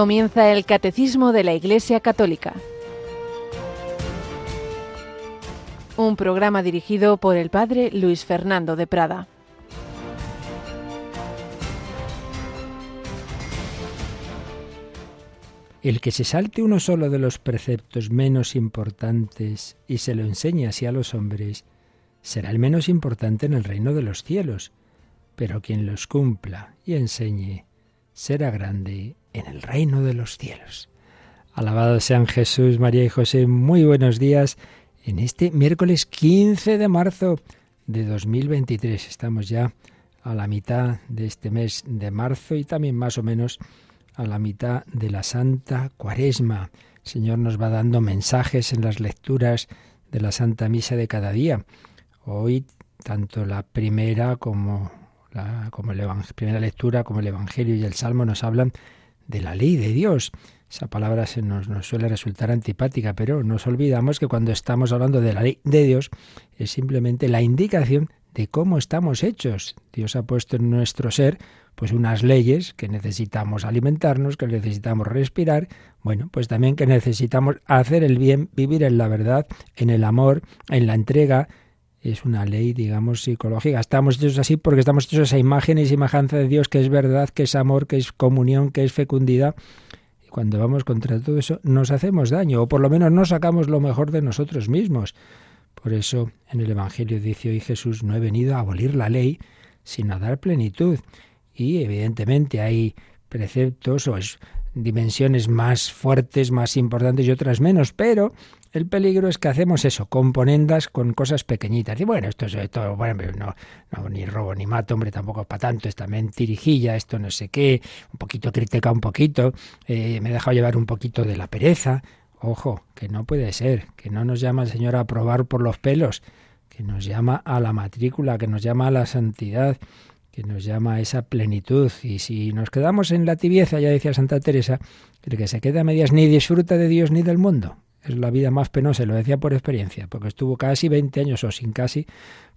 Comienza el Catecismo de la Iglesia Católica. Un programa dirigido por el Padre Luis Fernando de Prada. El que se salte uno solo de los preceptos menos importantes y se lo enseñe así a los hombres, será el menos importante en el reino de los cielos, pero quien los cumpla y enseñe será grande en el reino de los cielos. Alabado sean Jesús, María y José, muy buenos días en este miércoles 15 de marzo de 2023. Estamos ya a la mitad de este mes de marzo y también más o menos a la mitad de la Santa Cuaresma. El Señor nos va dando mensajes en las lecturas de la Santa Misa de cada día. Hoy tanto la primera como la primera lectura como el Evangelio y el Salmo nos hablan de la ley de Dios. Esa palabra se nos, nos, suele resultar antipática, pero nos olvidamos que cuando estamos hablando de la ley de Dios es simplemente la indicación de cómo estamos hechos. Dios ha puesto en nuestro ser pues unas leyes que necesitamos alimentarnos, que necesitamos respirar, bueno, pues también que necesitamos hacer el bien, vivir en la verdad, en el amor, en la entrega, es una ley, digamos, psicológica. Estamos hechos así porque estamos hechos esa imagen y semejanza de Dios, que es verdad, que es amor, que es comunión, que es fecundidad. Y cuando vamos contra todo eso, nos hacemos daño, o por lo menos no sacamos lo mejor de nosotros mismos. Por eso en el Evangelio dice hoy Jesús, no he venido a abolir la ley, sino a dar plenitud. Y evidentemente hay preceptos o dimensiones más fuertes, más importantes y otras menos, pero el peligro es que hacemos eso, componendas con cosas pequeñitas. Y bueno, esto es todo, bueno, no, no, ni robo ni mato, hombre, tampoco es para tanto, esta mentirijilla, esto no sé qué, un poquito critica un poquito, eh, me he dejado llevar un poquito de la pereza. Ojo, que no puede ser, que no nos llama el Señor a probar por los pelos, que nos llama a la matrícula, que nos llama a la santidad, que nos llama a esa plenitud. Y si nos quedamos en la tibieza, ya decía Santa Teresa, el que se queda a medias ni disfruta de Dios ni del mundo es la vida más penosa, lo decía por experiencia, porque estuvo casi 20 años o sin casi,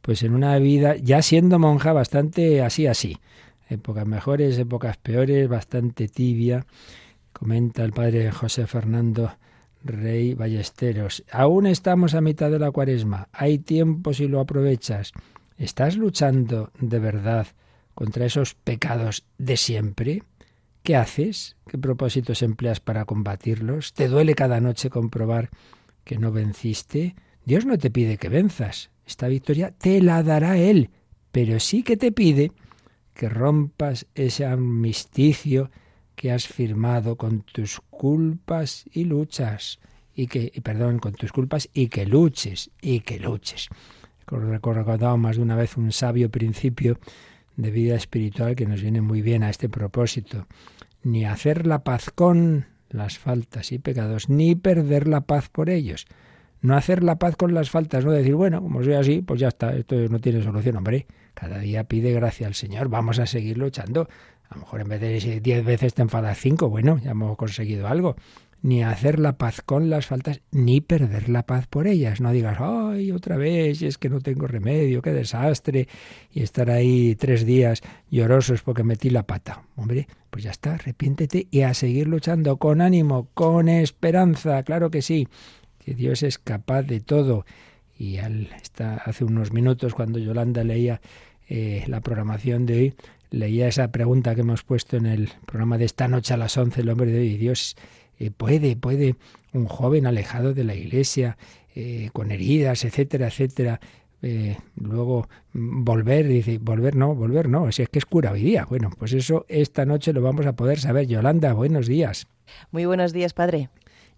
pues en una vida ya siendo monja bastante así así, épocas mejores, épocas peores, bastante tibia. Comenta el padre José Fernando Rey Ballesteros, aún estamos a mitad de la cuaresma, hay tiempo si lo aprovechas. ¿Estás luchando de verdad contra esos pecados de siempre? ¿Qué haces? ¿Qué propósitos empleas para combatirlos? ¿Te duele cada noche comprobar que no venciste? Dios no te pide que venzas. Esta victoria te la dará Él, pero sí que te pide que rompas ese armisticio que has firmado con tus culpas y luchas y que perdón con tus culpas y que luches y que luches. Recordado más de una vez un sabio principio de vida espiritual que nos viene muy bien a este propósito. Ni hacer la paz con las faltas y pecados, ni perder la paz por ellos. No hacer la paz con las faltas, no decir, bueno, como soy así, pues ya está, esto no tiene solución, hombre. Cada día pide gracia al Señor, vamos a seguir luchando. A lo mejor en vez de diez veces te enfadas cinco, bueno, ya hemos conseguido algo ni hacer la paz con las faltas, ni perder la paz por ellas. No digas, ay, otra vez, es que no tengo remedio, qué desastre, y estar ahí tres días llorosos porque metí la pata. Hombre, pues ya está, arrepiéntete y a seguir luchando con ánimo, con esperanza, claro que sí, que Dios es capaz de todo. Y al, está, hace unos minutos, cuando Yolanda leía eh, la programación de hoy, leía esa pregunta que hemos puesto en el programa de esta noche a las 11, el hombre de hoy, Dios eh, puede, puede un joven alejado de la iglesia, eh, con heridas, etcétera, etcétera, eh, luego mm, volver, dice, volver no, volver no, si es que es cura hoy día. Bueno, pues eso esta noche lo vamos a poder saber. Yolanda, buenos días. Muy buenos días, padre.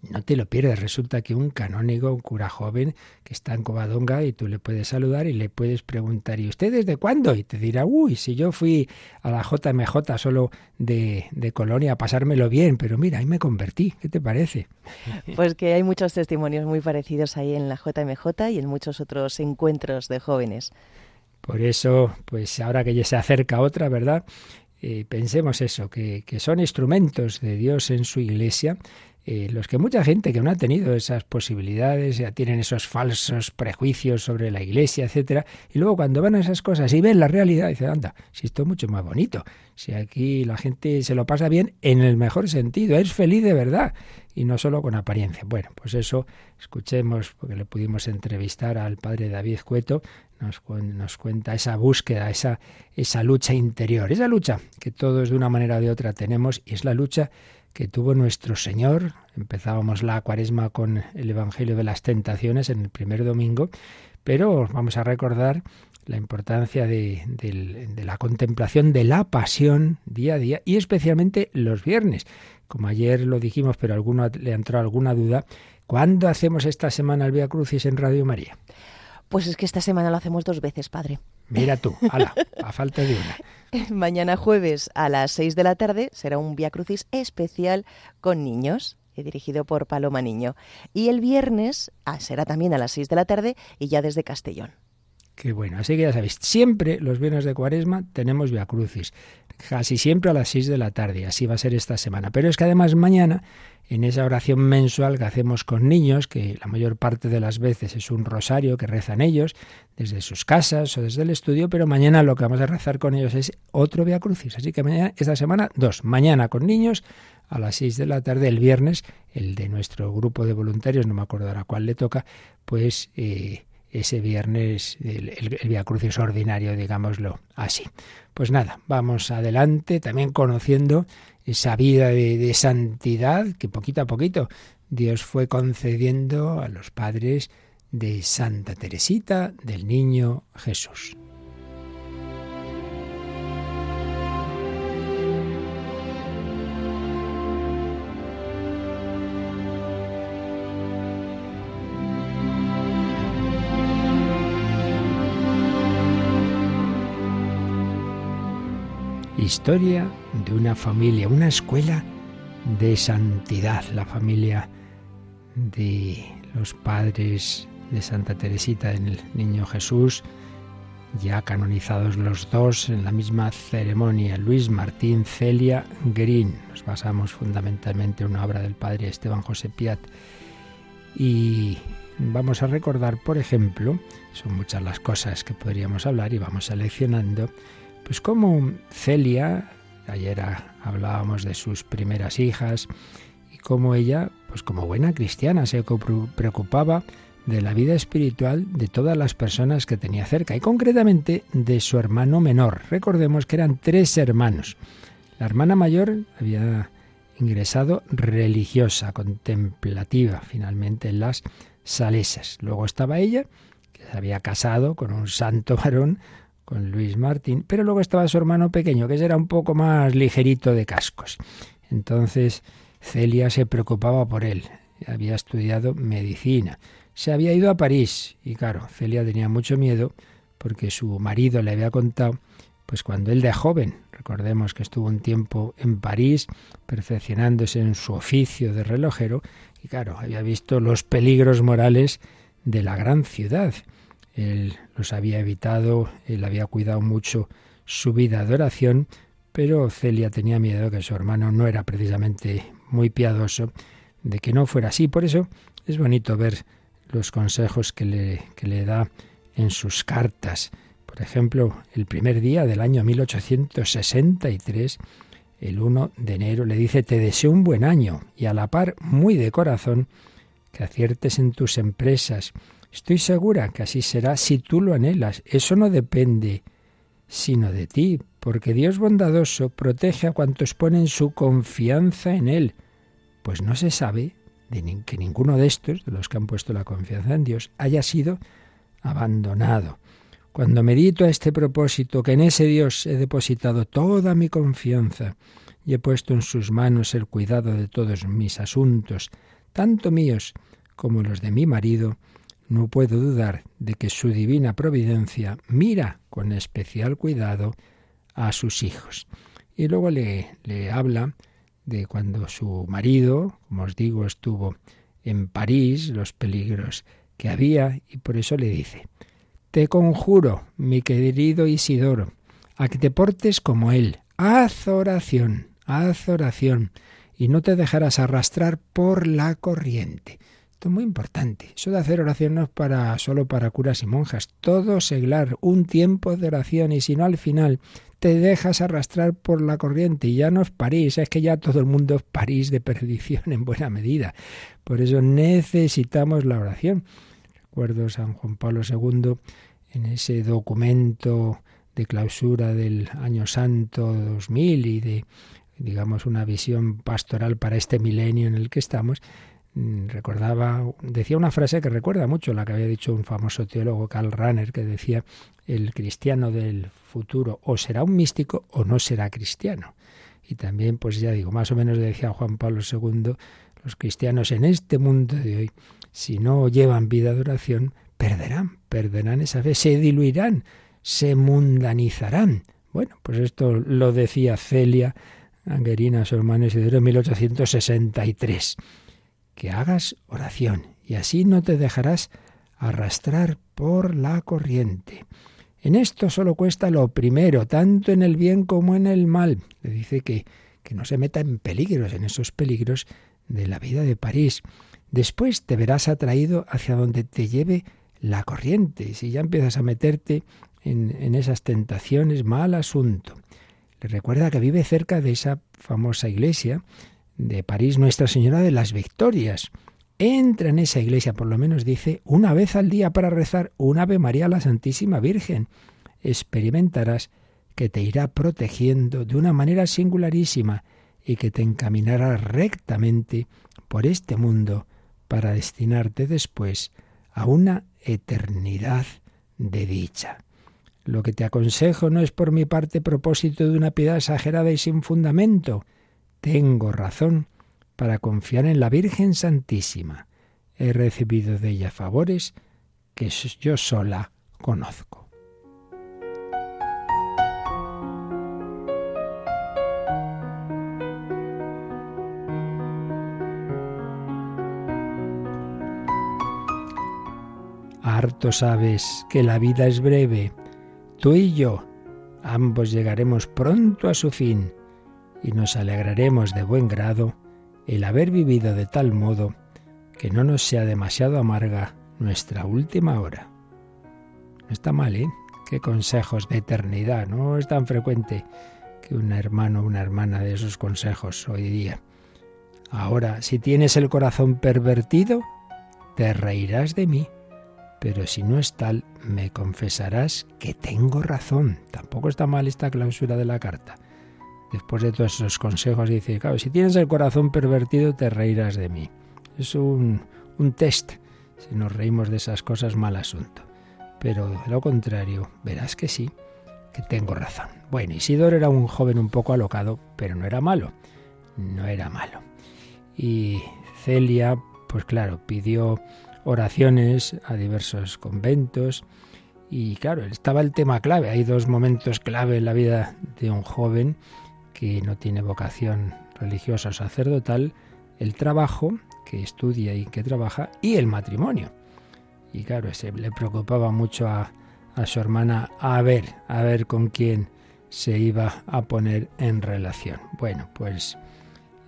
No te lo pierdas, resulta que un canónigo, un cura joven que está en Covadonga y tú le puedes saludar y le puedes preguntar, ¿y usted desde cuándo? Y te dirá, uy, si yo fui a la JMJ solo de, de Colonia a pasármelo bien, pero mira, ahí me convertí, ¿qué te parece? Pues que hay muchos testimonios muy parecidos ahí en la JMJ y en muchos otros encuentros de jóvenes. Por eso, pues ahora que ya se acerca otra, ¿verdad? Eh, pensemos eso, que, que son instrumentos de Dios en su iglesia eh, los que mucha gente que no ha tenido esas posibilidades, ya tienen esos falsos prejuicios sobre la iglesia, etcétera, y luego cuando van a esas cosas y ven la realidad, dicen, anda, si esto es mucho más bonito, si aquí la gente se lo pasa bien en el mejor sentido, es feliz de verdad y no solo con apariencia. Bueno, pues eso escuchemos, porque le pudimos entrevistar al padre David Cueto, nos, nos, cuenta esa búsqueda, esa, esa lucha interior, esa lucha que todos de una manera o de otra tenemos y es la lucha que tuvo nuestro Señor. Empezábamos la cuaresma con el Evangelio de las Tentaciones en el primer domingo, pero vamos a recordar la importancia de, la contemplación de la pasión día a día y especialmente los viernes. Como ayer lo dijimos, pero a alguno le entró alguna duda, ¿cuándo hacemos esta semana el Via Crucis en Radio María? Pues es que esta semana lo hacemos dos veces, padre. Mira tú, ala, a falta de una. Mañana jueves a las 6 de la tarde será un Via Crucis especial con niños eh, dirigido por Paloma Niño. Y el viernes ah, será también a las 6 de la tarde y ya desde Castellón. Qué bueno, así que ya sabéis, siempre los viernes de Cuaresma tenemos Via Crucis, casi siempre a las 6 de la tarde, así va a ser esta semana. Pero es que además mañana en esa oración mensual que hacemos con niños, que la mayor parte de las veces es un rosario que rezan ellos desde sus casas o desde el estudio, pero mañana lo que vamos a rezar con ellos es otro Via Crucis. Así que mañana, esta semana, dos. Mañana con niños a las seis de la tarde, el viernes, el de nuestro grupo de voluntarios, no me acuerdo ahora cuál le toca, pues eh, ese viernes el, el, Via Crucis ordinario, digámoslo así. Pues nada, vamos adelante, también conociendo esa vida de, santidad que poquito a poquito Dios fue concediendo a los padres de Santa Teresita del Niño Jesús. Historia de una familia, una escuela de santidad, la familia de los padres de Santa Teresita del Niño Jesús, ya canonizados los dos en la misma ceremonia, Luis Martín Celia Green. Nos basamos fundamentalmente en una obra del padre Esteban José Piat. Y vamos a recordar, por ejemplo, son muchas las cosas que podríamos hablar y vamos seleccionando, pues cómo Celia Ayer hablábamos de sus primeras hijas y cómo ella, pues como buena cristiana, se preocupaba de la vida espiritual de todas las personas que tenía cerca y concretamente de su hermano menor. Recordemos que eran tres hermanos. La hermana mayor había ingresado religiosa, contemplativa, finalmente en las salesas. Luego estaba ella, que se había casado con un santo varón, con Luis Martín, pero luego estaba su hermano pequeño, que era un poco más ligerito de cascos. Entonces Celia se preocupaba por él. Había estudiado medicina. Se había ido a París y claro, Celia tenía mucho miedo porque su marido le había contado, pues cuando él de joven, recordemos que estuvo un tiempo en París perfeccionándose en su oficio de relojero y claro, había visto los peligros morales de la gran ciudad él los había evitado, él había cuidado mucho su vida de oración, pero Celia tenía miedo que su hermano no era precisamente muy piadoso, de que no fuera así. Por eso es bonito ver los consejos que le, que le da en sus cartas. Por ejemplo, el primer día del año 1863, el 1 de enero, le dice, te deseo un buen año y a la par, muy de corazón, que aciertes en tus empresas Estoy segura que así será si tú lo anhelas. Eso no depende sino de ti, porque Dios bondadoso protege a cuantos ponen su confianza en Él. Pues no se sabe de que ninguno de estos, de los que han puesto la confianza en Dios, haya sido abandonado. Cuando medito a este propósito, que en ese Dios he depositado toda mi confianza y he puesto en sus manos el cuidado de todos mis asuntos, tanto míos como los de mi marido, no puedo dudar de que su divina providencia mira con especial cuidado a sus hijos. Y luego le, le habla de cuando su marido, como os digo, estuvo en París, los peligros que había, y por eso le dice, Te conjuro, mi querido Isidoro, a que te portes como él, haz oración, haz oración, y no te dejarás arrastrar por la corriente. Esto es muy importante. Eso de hacer oración no es para, solo para curas y monjas. Todo seglar, un tiempo de oración y si no al final te dejas arrastrar por la corriente y ya no es París, es que ya todo el mundo es París de perdición en buena medida. Por eso necesitamos la oración. Recuerdo San Juan Pablo II en ese documento de clausura del año santo 2000 y de digamos una visión pastoral para este milenio en el que estamos, recordaba, decía una frase que recuerda mucho la que había dicho un famoso teólogo Karl Rahner, que decía, el cristiano del futuro o será un místico o no será cristiano. Y también, pues ya digo, más o menos decía Juan Pablo II, los cristianos en este mundo de hoy, si no llevan vida de oración, perderán, perderán esa fe, se diluirán, se mundanizarán. Bueno, pues esto lo decía Celia Angerina, su hermano Isidoro, en 1863. Que hagas oración y así no te dejarás arrastrar por la corriente. En esto solo cuesta lo primero, tanto en el bien como en el mal. Le dice que, que no se meta en peligros, en esos peligros de la vida de París. Después te verás atraído hacia donde te lleve la corriente. Si ya empiezas a meterte en, en esas tentaciones, mal asunto. Le recuerda que vive cerca de esa famosa iglesia de París, Nuestra Señora de las Victorias. Entra en esa iglesia, por lo menos dice, una vez al día para rezar un Ave María a la Santísima Virgen. Experimentarás que te irá protegiendo de una manera singularísima y que te encaminará rectamente por este mundo para destinarte después a una eternidad de dicha. Lo que te aconsejo no es por mi parte propósito de una piedad exagerada y sin fundamento. Tengo razón para confiar en la Virgen Santísima. He recibido de ella favores que yo sola conozco. Harto sabes que la vida es breve. Tú y yo, ambos llegaremos pronto a su fin y nos alegraremos de buen grado el haber vivido de tal modo que no nos sea demasiado amarga nuestra última hora. No está mal, ¿eh? Qué consejos de eternidad. No es tan frecuente que un hermano o una hermana de esos consejos hoy día. Ahora, si tienes el corazón pervertido, te reirás de mí. Pero si no es tal, me confesarás que tengo razón. Tampoco está mal esta clausura de la carta después de todos esos consejos, dice, claro, si tienes el corazón pervertido, te reirás de mí. Es un, un test. Si nos reímos de esas cosas, mal asunto. Pero de lo contrario, verás que sí, que tengo razón. Bueno, Isidoro era un joven un poco alocado, pero no era malo. No era malo. Y Celia, pues claro, pidió oraciones a diversos conventos. Y claro, estaba el tema clave. Hay dos momentos clave en la vida de un joven que no tiene vocación religiosa o sacerdotal, el trabajo, que estudia y que trabaja, y el matrimonio. Y claro, ese le preocupaba mucho a, a su hermana a ver, a ver con quién se iba a poner en relación. Bueno, pues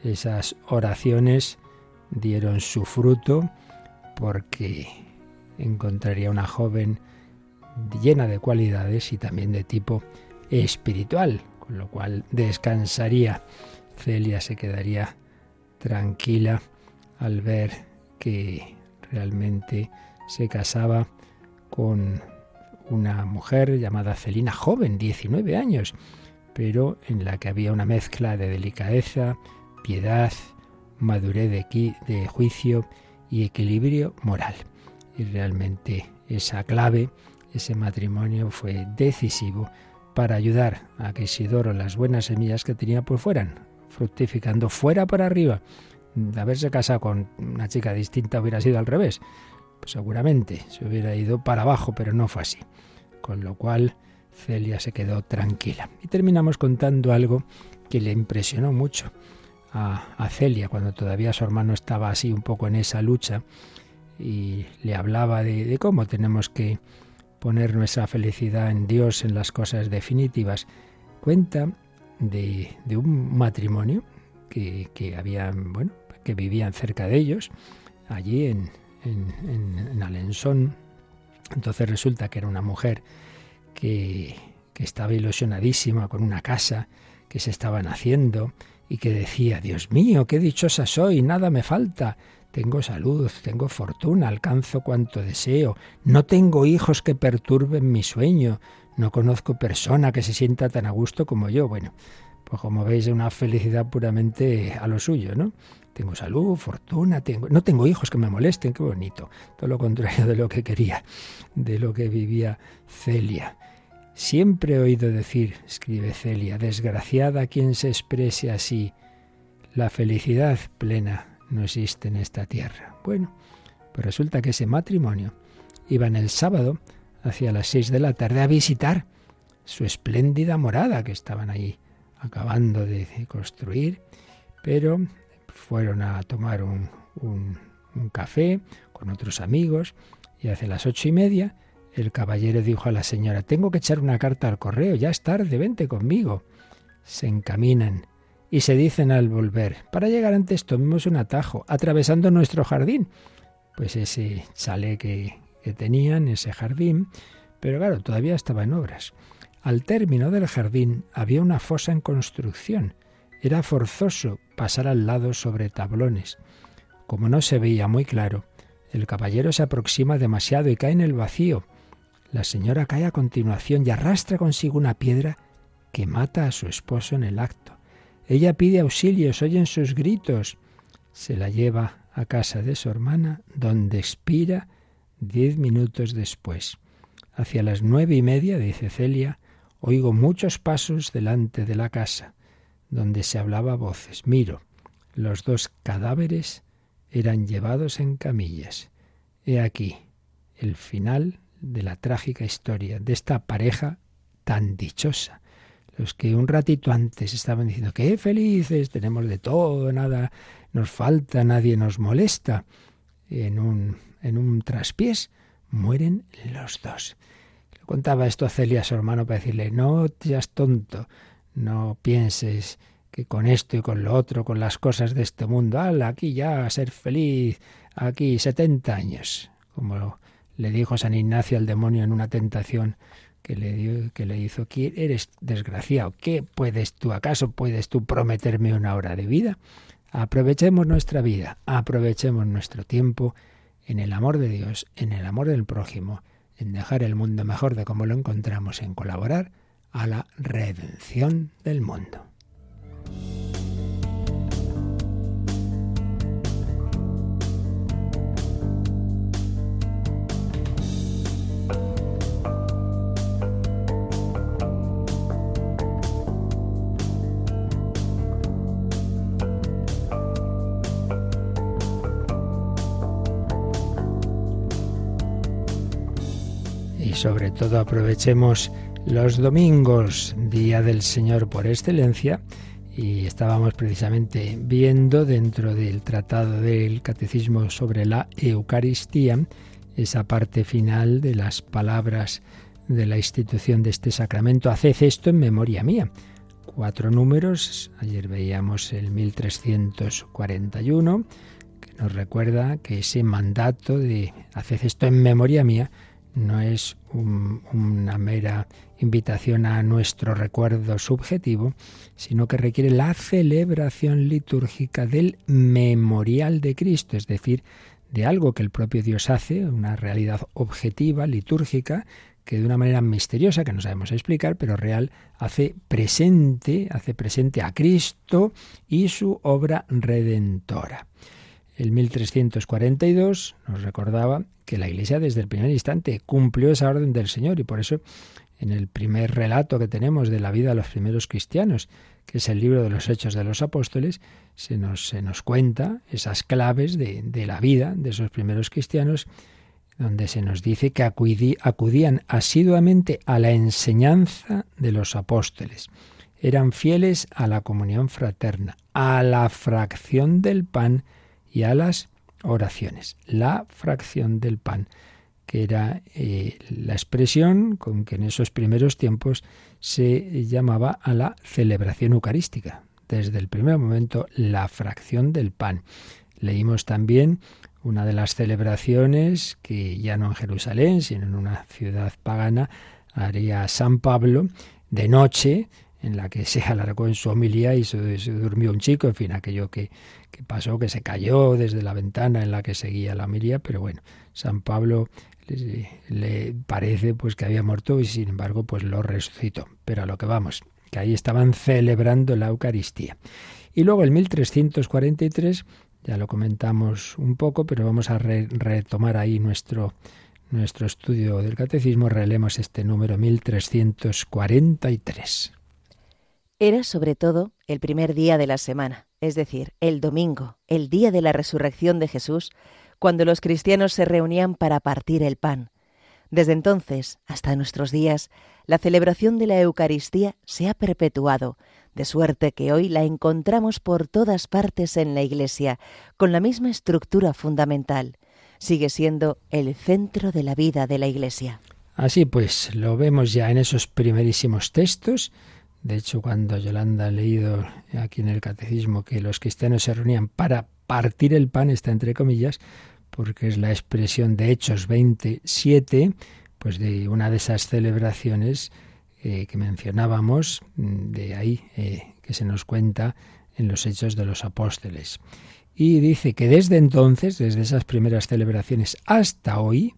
esas oraciones dieron su fruto porque encontraría una joven llena de cualidades y también de tipo espiritual, con lo cual descansaría. Celia se quedaría tranquila al ver que realmente se casaba con una mujer llamada Celina, joven, 19 años, pero en la que había una mezcla de delicadeza, piedad, madurez de, de juicio y equilibrio moral. Y realmente esa clave, ese matrimonio fue decisivo para ayudar a que Isidoro las buenas semillas que tenía pues fueran fructificando fuera para arriba. De haberse casado con una chica distinta hubiera sido al revés. Pues seguramente se hubiera ido para abajo, pero no fue así. Con lo cual Celia se quedó tranquila. Y terminamos contando algo que le impresionó mucho a, Celia cuando todavía su hermano estaba así un poco en esa lucha y le hablaba de cómo tenemos que poner nuestra felicidad en Dios, en las cosas definitivas. Cuenta de, un matrimonio que, que bueno, que vivían cerca de ellos, allí en, en, Alençon. Entonces resulta que era una mujer que, que estaba ilusionadísima con una casa que se estaban haciendo y que decía, Dios mío, qué dichosa soy, nada me falta. Tengo salud, tengo fortuna, alcanzo cuanto deseo, no tengo hijos que perturben mi sueño, no conozco persona que se sienta tan a gusto como yo. Bueno, pues como veis, es una felicidad puramente a lo suyo, ¿no? Tengo salud, fortuna, tengo, no tengo hijos que me molesten, qué bonito. Todo lo contrario de lo que quería, de lo que vivía Celia. Siempre he oído decir, escribe Celia, desgraciada quien se exprese así. La felicidad plena no existe en esta tierra. Bueno, pues resulta que ese matrimonio iban el sábado hacia las seis de la tarde a visitar su espléndida morada que estaban ahí acabando de construir, pero fueron a tomar un, un, un café con otros amigos y hacia las ocho y media el caballero dijo a la señora, tengo que echar una carta al correo, ya es tarde, vente conmigo. Se encaminan y se dicen al volver, para llegar antes tomemos un atajo, atravesando nuestro jardín. Pues ese chale que, que tenían, ese jardín, pero claro, todavía estaba en obras. Al término del jardín había una fosa en construcción. Era forzoso pasar al lado sobre tablones. Como no se veía muy claro, el caballero se aproxima demasiado y cae en el vacío. La señora cae a continuación y arrastra consigo una piedra que mata a su esposo en el acto. Ella pide auxilio, se oyen sus gritos. Se la lleva a casa de su hermana, donde expira diez minutos después. Hacia las nueve y media, dice Celia, oigo muchos pasos delante de la casa, donde se hablaba voces. Miro, los dos cadáveres eran llevados en camillas. He aquí el final de la trágica historia de esta pareja tan dichosa. Los que un ratito antes estaban diciendo qué felices, tenemos de todo, nada nos falta, nadie nos molesta. En un, en un traspiés mueren los dos. Le contaba esto a Celia, su hermano, para decirle, no seas tonto, no pienses que con esto y con lo otro, con las cosas de este mundo, ala, aquí ya, ser feliz, aquí 70 años, como le dijo San Ignacio al demonio en una tentación que le, dio, que le hizo, eres desgraciado, ¿qué puedes tú, acaso puedes tú prometerme una hora de vida? Aprovechemos nuestra vida, aprovechemos nuestro tiempo en el amor de Dios, en el amor del prójimo, en dejar el mundo mejor de como lo encontramos, en colaborar a la redención del mundo. Sobre todo aprovechemos los domingos, Día del Señor por excelencia, y estábamos precisamente viendo dentro del tratado del Catecismo sobre la Eucaristía esa parte final de las palabras de la institución de este sacramento. Haced esto en memoria mía. Cuatro números, ayer veíamos el 1341, que nos recuerda que ese mandato de haced esto en memoria mía no es una mera invitación a nuestro recuerdo subjetivo, sino que requiere la celebración litúrgica del memorial de Cristo, es decir, de algo que el propio Dios hace, una realidad objetiva, litúrgica, que de una manera misteriosa, que no sabemos explicar, pero real, hace presente, hace presente a Cristo y su obra redentora. El 1342 nos recordaba que la Iglesia desde el primer instante cumplió esa orden del Señor y por eso en el primer relato que tenemos de la vida de los primeros cristianos, que es el libro de los Hechos de los Apóstoles, se nos, se nos cuenta esas claves de, de la vida de esos primeros cristianos, donde se nos dice que acudían asiduamente a la enseñanza de los apóstoles. Eran fieles a la comunión fraterna, a la fracción del pan y a las oraciones. La fracción del pan, que era eh, la expresión con que en esos primeros tiempos se llamaba a la celebración eucarística. desde el primer momento la fracción del pan. Leímos también una de las celebraciones que ya no en Jerusalén, sino en una ciudad pagana, haría San Pablo de noche, en la que se alargó en su homilía y se, durmió un chico, en fin, aquello que, que, pasó, que se cayó desde la ventana en la que seguía la homilía, pero bueno, San Pablo le, parece pues que había muerto y sin embargo pues lo resucitó. Pero a lo que vamos, que ahí estaban celebrando la Eucaristía. Y luego el 1343, ya lo comentamos un poco, pero vamos a retomar ahí nuestro, nuestro estudio del catecismo, relemos este número 1343. Era sobre todo el primer día de la semana, es decir, el domingo, el día de la resurrección de Jesús, cuando los cristianos se reunían para partir el pan. Desde entonces hasta nuestros días, la celebración de la Eucaristía se ha perpetuado, de suerte que hoy la encontramos por todas partes en la Iglesia, con la misma estructura fundamental. Sigue siendo el centro de la vida de la Iglesia. Así pues, lo vemos ya en esos primerísimos textos de hecho, cuando Yolanda ha leído aquí en el catecismo que los cristianos se reunían para partir el pan, está entre comillas, porque es la expresión de Hechos 27, pues de una de esas celebraciones eh, que mencionábamos, mm, de ahí eh, que se nos cuenta en los Hechos de los Apóstoles. Y dice que desde entonces, desde esas primeras celebraciones hasta hoy,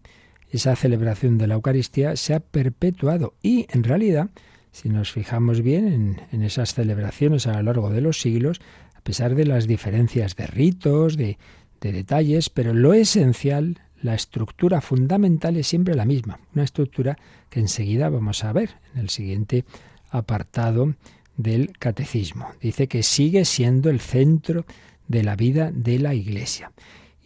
esa celebración de la Eucaristía se ha perpetuado y en realidad si nos fijamos bien en, esas celebraciones a lo largo de los siglos, a pesar de las diferencias de ritos, de, de detalles, pero lo esencial, la estructura fundamental es siempre la misma, una estructura que enseguida vamos a ver en el siguiente apartado del catecismo. Dice que sigue siendo el centro de la vida de la Iglesia.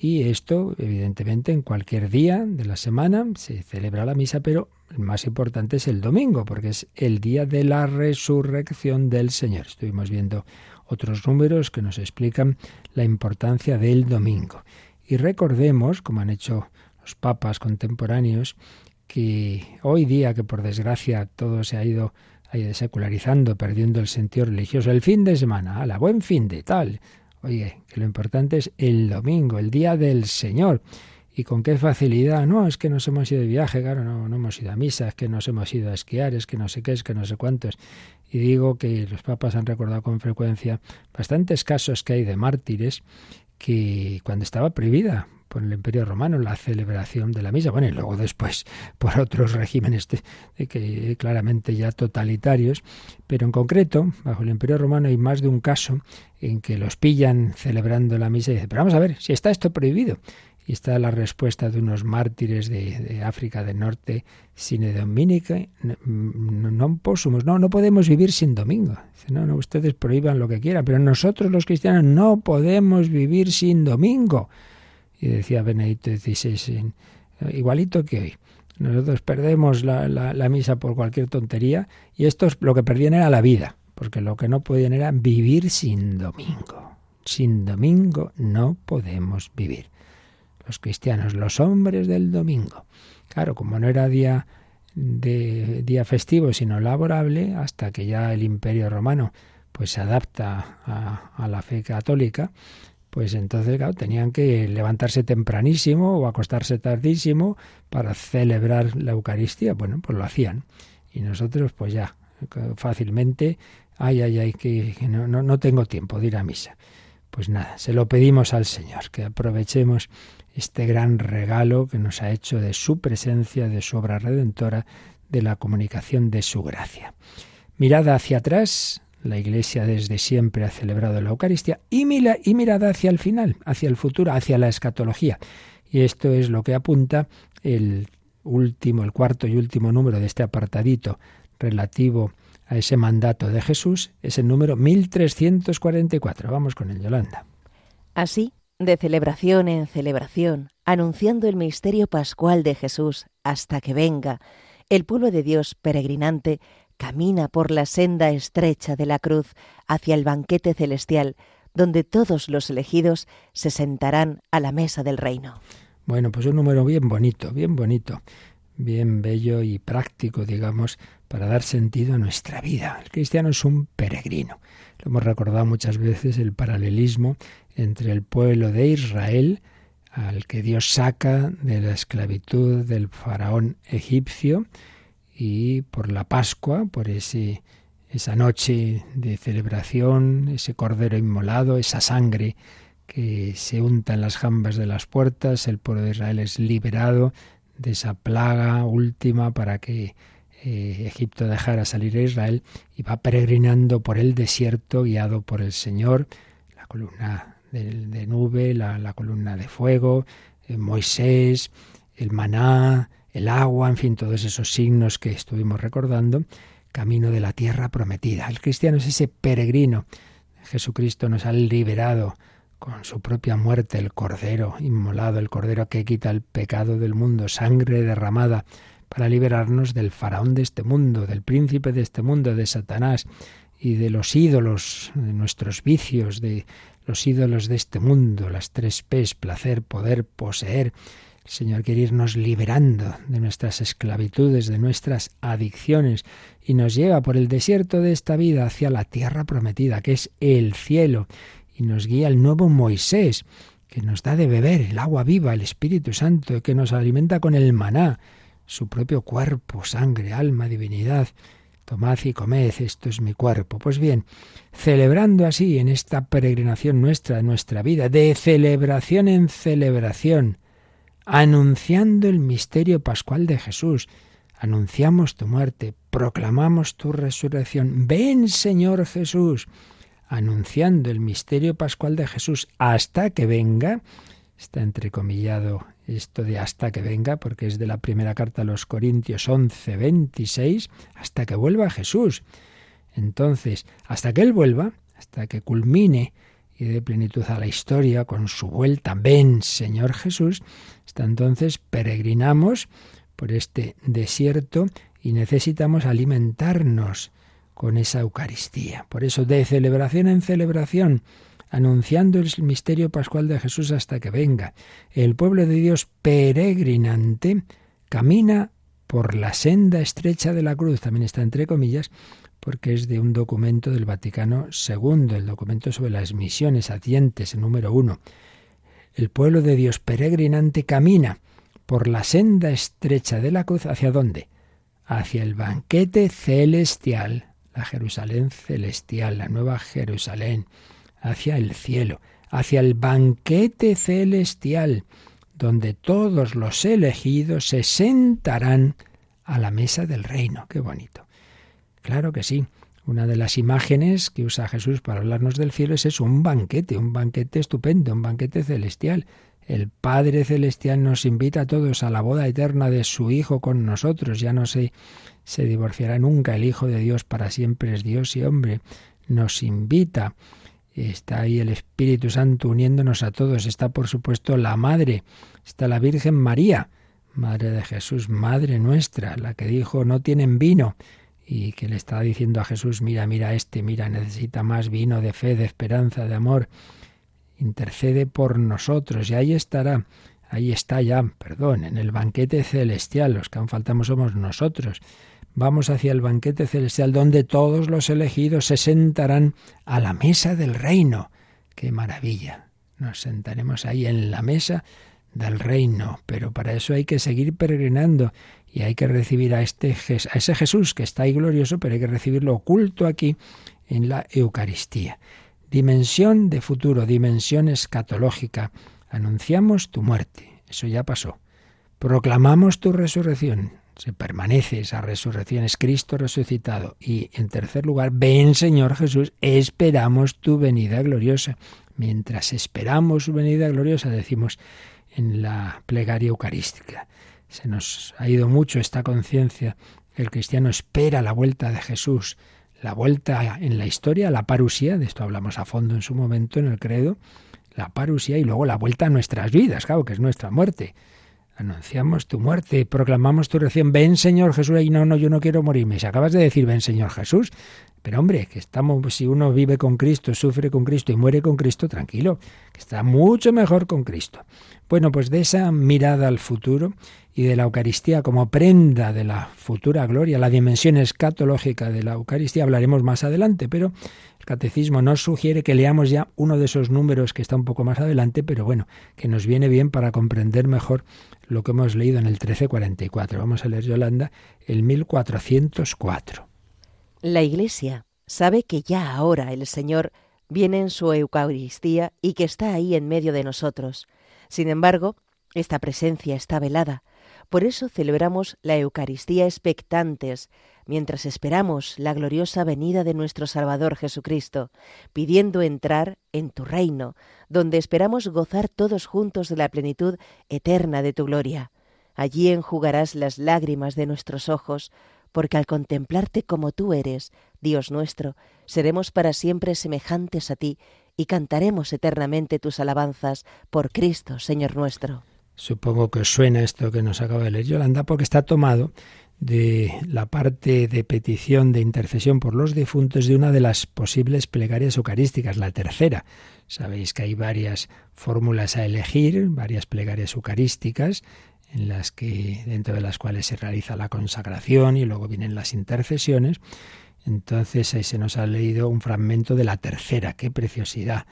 Y esto, evidentemente, en cualquier día de la semana se celebra la misa, pero el más importante es el domingo, porque es el día de la resurrección del Señor. Estuvimos viendo otros números que nos explican la importancia del domingo. Y recordemos, como han hecho los papas contemporáneos, que hoy día, que por desgracia todo se ha ido, secularizando, perdiendo el sentido religioso, el fin de semana, a la buen fin de tal, Oye, que lo importante es el domingo, el día del Señor. ¿Y con qué facilidad? No, es que nos hemos ido de viaje, claro, no, no hemos ido a misa, es que nos hemos ido a esquiar, es que no sé qué, es que no sé cuántos. Y digo que los papas han recordado con frecuencia bastantes casos que hay de mártires que cuando estaba prohibida por el Imperio Romano la celebración de la misa, bueno, y luego después por otros regímenes de, que claramente ya totalitarios, pero en concreto, bajo el Imperio Romano hay más de un caso en que los pillan celebrando la misa y dicen, pero vamos a ver, si está esto prohibido. Y está la respuesta de unos mártires de, África del Norte, sine dominica, no, no posumos, no, no podemos vivir sin domingo. no, no, ustedes prohíban lo que quieran, pero nosotros los cristianos no podemos vivir sin domingo. Y decía Benedicto XVI, igualito que hoy. Nosotros perdemos la, la, misa por cualquier tontería y estos lo que perdían era la vida, porque lo que no podían era vivir sin domingo. Sin domingo no podemos vivir. Los cristianos, los hombres del domingo. Claro, como no era día de día festivo sino laborable, hasta que ya el Imperio Romano pues se adapta a la fe católica, pues entonces, claro, tenían que levantarse tempranísimo o acostarse tardísimo para celebrar la Eucaristía. Bueno, pues lo hacían. Y nosotros, pues ya, fácilmente, ay, ay, ay, que, no, no, no tengo tiempo de ir a misa. Pues nada, se lo pedimos al Señor, que aprovechemos este gran regalo que nos ha hecho de su presencia, de su obra redentora, de la comunicación de su gracia. Mirada hacia atrás, la Iglesia desde siempre ha celebrado la Eucaristía y, mira, y mirada hacia el final, hacia el futuro, hacia la escatología. Y esto es lo que apunta el último, el cuarto y último número de este apartadito relativo a ese mandato de Jesús, es el número 1344. Vamos con el Yolanda. Así, de celebración en celebración, anunciando el misterio pascual de Jesús hasta que venga, el pueblo de Dios peregrinante camina por la senda estrecha de la cruz hacia el banquete celestial, donde todos los elegidos se sentarán a la mesa del reino. Bueno, pues un número bien bonito, bien bonito. bien bello y práctico, digamos, para dar sentido a nuestra vida. El cristiano es un peregrino. Lo hemos recordado muchas veces el paralelismo entre el pueblo de Israel, al que Dios saca de la esclavitud del faraón egipcio, y por la Pascua, por ese, esa noche de celebración, ese cordero inmolado, esa sangre que se unta en las jambas de las puertas, el pueblo de Israel es liberado de esa plaga última para que eh, Egipto dejara salir a Israel y va peregrinando por el desierto guiado por el Señor, la columna de, nube, la, columna de fuego, eh, Moisés, el maná, el agua, en fin, todos esos signos que estuvimos recordando, camino de la tierra prometida. El cristiano es ese peregrino. Jesucristo nos ha liberado con su propia muerte, el Cordero inmolado, el Cordero que quita el pecado del mundo, sangre derramada para liberarnos del faraón de este mundo, del príncipe de este mundo, de Satanás y de los ídolos, de nuestros vicios, de los ídolos de este mundo, las tres P's, placer, poder, poseer. El Señor quiere irnos liberando de nuestras esclavitudes, de nuestras adicciones, y nos lleva por el desierto de esta vida hacia la tierra prometida, que es el cielo, y nos guía el nuevo Moisés, que nos da de beber el agua viva, el Espíritu Santo, que nos alimenta con el maná, su propio cuerpo, sangre, alma, divinidad. Tomad y comed, esto es mi cuerpo. Pues bien, celebrando así en esta peregrinación nuestra, nuestra vida, de celebración en celebración, anunciando el misterio pascual de Jesús, anunciamos tu muerte, proclamamos tu resurrección. Ven, Señor Jesús, anunciando el misterio pascual de Jesús hasta que venga. Está entrecomillado esto de hasta que venga, porque es de la primera carta a los Corintios 11, 26, hasta que vuelva Jesús. Entonces, hasta que Él vuelva, hasta que culmine y dé plenitud a la historia con su vuelta, ven Señor Jesús, hasta entonces peregrinamos por este desierto y necesitamos alimentarnos con esa Eucaristía. Por eso, de celebración en celebración, anunciando el misterio pascual de Jesús hasta que venga. El pueblo de Dios peregrinante camina por la senda estrecha de la cruz, también está entre comillas, porque es de un documento del Vaticano II, el documento sobre las misiones atientes, el número uno. El pueblo de Dios peregrinante camina por la senda estrecha de la cruz, ¿hacia dónde? Hacia el banquete celestial, la Jerusalén celestial, la nueva Jerusalén, hacia el cielo, hacia el banquete celestial, donde todos los elegidos se sentarán a la mesa del reino. Qué bonito. Claro que sí. Una de las imágenes que usa Jesús para hablarnos del cielo es eso, un banquete, un banquete estupendo, un banquete celestial. El Padre Celestial nos invita a todos a la boda eterna de su Hijo con nosotros. Ya no se, se divorciará nunca. El Hijo de Dios para siempre es Dios y hombre. Nos invita Está ahí el Espíritu Santo uniéndonos a todos. Está, por supuesto, la Madre. Está la Virgen María, Madre de Jesús, Madre nuestra, la que dijo no tienen vino y que le está diciendo a Jesús, mira, mira este, mira, necesita más vino de fe, de esperanza, de amor. Intercede por nosotros y ahí estará, ahí está ya, perdón, en el banquete celestial. Los que aún faltamos somos nosotros vamos hacia el banquete celestial donde todos los elegidos se sentarán a la mesa del reino. ¡Qué maravilla! Nos sentaremos ahí en la mesa del reino, pero para eso hay que seguir peregrinando y hay que recibir a, este, a ese Jesús que está ahí glorioso, pero hay que recibirlo oculto aquí en la Eucaristía. Dimensión de futuro, dimensión escatológica. Anunciamos tu muerte, eso ya pasó. Proclamamos tu resurrección, se permanece esa resurrección, es Cristo resucitado. Y en tercer lugar, ven Señor Jesús, esperamos tu venida gloriosa. Mientras esperamos su venida gloriosa, decimos en la plegaria eucarística. Se nos ha ido mucho esta conciencia. El cristiano espera la vuelta de Jesús, la vuelta en la historia, la parusía, de esto hablamos a fondo en su momento en el credo, la parusía y luego la vuelta a nuestras vidas, claro, que es nuestra muerte anunciamos tu muerte, proclamamos tu reacción. Ven, Señor Jesús. Y no, no, yo no quiero morirme. Si acabas de decir, ven, Señor Jesús. Pero hombre, que estamos, si uno vive con Cristo, sufre con Cristo y muere con Cristo, tranquilo, que está mucho mejor con Cristo. Bueno, pues de esa mirada al futuro y de la Eucaristía como prenda de la futura gloria, la dimensión escatológica de la Eucaristía, hablaremos más adelante, pero catecismo nos sugiere que leamos ya uno de esos números que está un poco más adelante, pero bueno, que nos viene bien para comprender mejor lo que hemos leído en el 1344. Vamos a leer, Yolanda, el 1404. La Iglesia sabe que ya ahora el Señor viene en su Eucaristía y que está ahí en medio de nosotros. Sin embargo, esta presencia está velada. Por eso celebramos la Eucaristía expectantes, mientras esperamos la gloriosa venida de nuestro Salvador Jesucristo, pidiendo entrar en tu reino, donde esperamos gozar todos juntos de la plenitud eterna de tu gloria. Allí enjugarás las lágrimas de nuestros ojos, porque al contemplarte como tú eres, Dios nuestro, seremos para siempre semejantes a ti y cantaremos eternamente tus alabanzas por Cristo, Señor nuestro. Supongo que os suena esto que nos acaba de leer Yolanda, porque está tomado de la parte de petición de intercesión por los difuntos de una de las posibles plegarias eucarísticas, la tercera. Sabéis que hay varias fórmulas a elegir, varias plegarias eucarísticas, en las que dentro de las cuales se realiza la consagración y luego vienen las intercesiones. Entonces ahí se nos ha leído un fragmento de la tercera. ¡Qué preciosidad!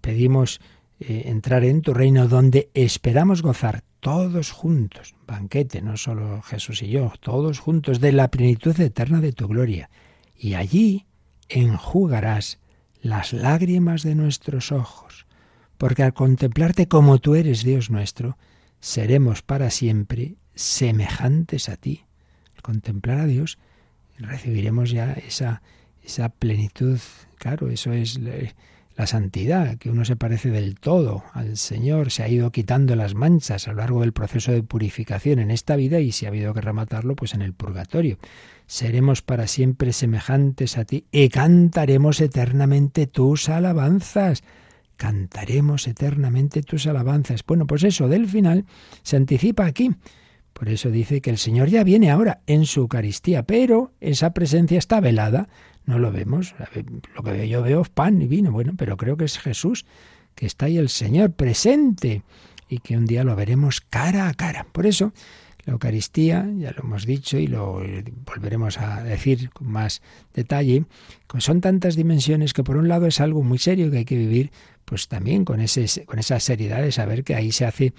Pedimos eh, entrar en tu reino donde esperamos gozar todos juntos, banquete, no solo Jesús y yo, todos juntos de la plenitud eterna de tu gloria. Y allí enjugarás las lágrimas de nuestros ojos, porque al contemplarte como tú eres, Dios nuestro, seremos para siempre semejantes a ti. Al contemplar a Dios, recibiremos ya esa, esa plenitud, claro, eso es la santidad, que uno se parece del todo al Señor, se ha ido quitando las manchas a lo largo del proceso de purificación en esta vida y si ha habido que rematarlo, pues en el purgatorio. Seremos para siempre semejantes a ti y cantaremos eternamente tus alabanzas. Cantaremos eternamente tus alabanzas. Bueno, pues eso del final se anticipa aquí. Por eso dice que el Señor ya viene ahora en su Eucaristía, pero esa presencia está velada no lo vemos. Lo que yo veo es pan y vino. Bueno, pero creo que es Jesús, que está ahí el Señor presente y que un día lo veremos cara a cara. Por eso, la Eucaristía, ya lo hemos dicho y lo volveremos a decir con más detalle, son tantas dimensiones que por un lado es algo muy serio que hay que vivir, pues también con, ese, con esa seriedad de saber que ahí se hace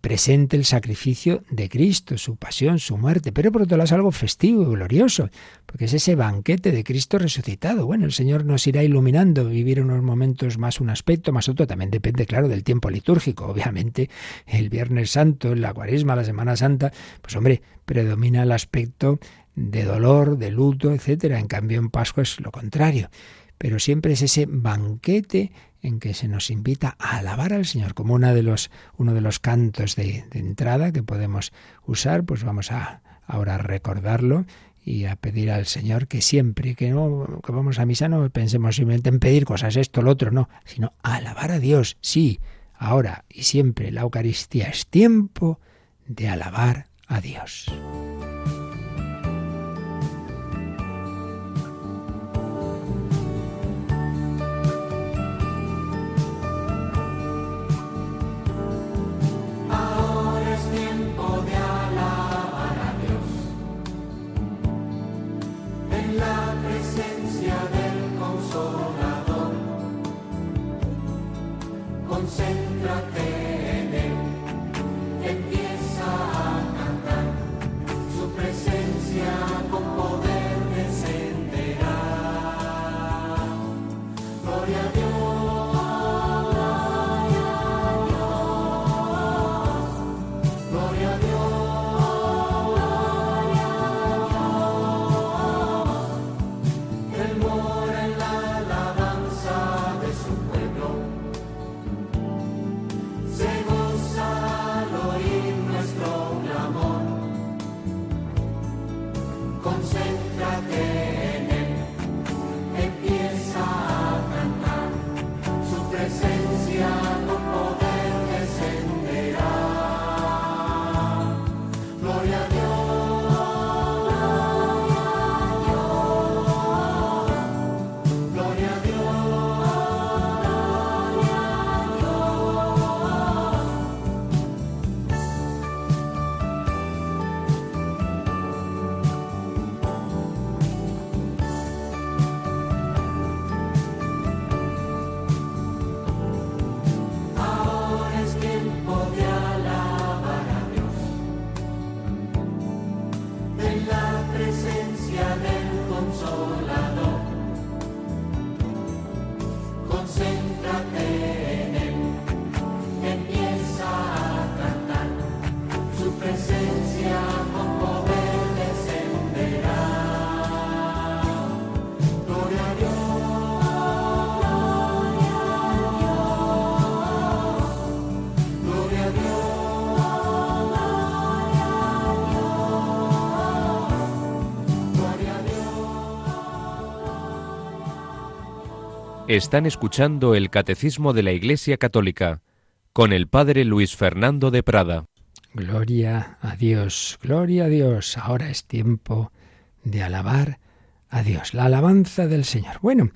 presente el sacrificio de Cristo, su pasión, su muerte, pero por otro lado es algo festivo y glorioso, porque es ese banquete de Cristo resucitado. Bueno, el Señor nos irá iluminando, vivir unos momentos más un aspecto, más otro, también depende, claro, del tiempo litúrgico. Obviamente, el Viernes Santo, la Cuaresma, la Semana Santa, pues hombre, predomina el aspecto de dolor, de luto, etcétera. En cambio, en Pascua es lo contrario. Pero siempre es ese banquete en que se nos invita a alabar al Señor como una de los, uno de los cantos de, entrada que podemos usar, pues vamos a ahora a recordarlo y a pedir al Señor que siempre que no que vamos a misa no pensemos simplemente en pedir cosas esto lo otro no sino alabar a Dios sí ahora y siempre la Eucaristía es tiempo de alabar a Dios. Están escuchando el Catecismo de la Iglesia Católica con el Padre Luis Fernando de Prada. Gloria a Dios, gloria a Dios. Ahora es tiempo de alabar a Dios, la alabanza del Señor. Bueno,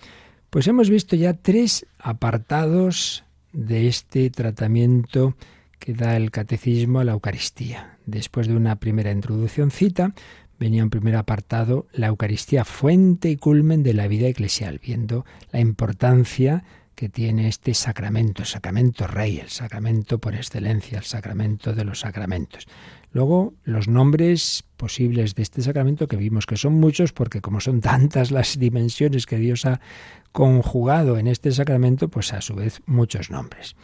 pues hemos visto ya tres apartados de este tratamiento que da el catecismo a la Eucaristía. Después de una primera introducción cita, venía un primer apartado, la Eucaristía, fuente y culmen de la vida eclesial, viendo la importancia que tiene este sacramento, el sacramento rey, el sacramento por excelencia, el sacramento de los sacramentos. Luego, los nombres posibles de este sacramento, que vimos que son muchos, porque como son tantas las dimensiones que Dios ha conjugado en este sacramento, pues a su vez muchos nombres.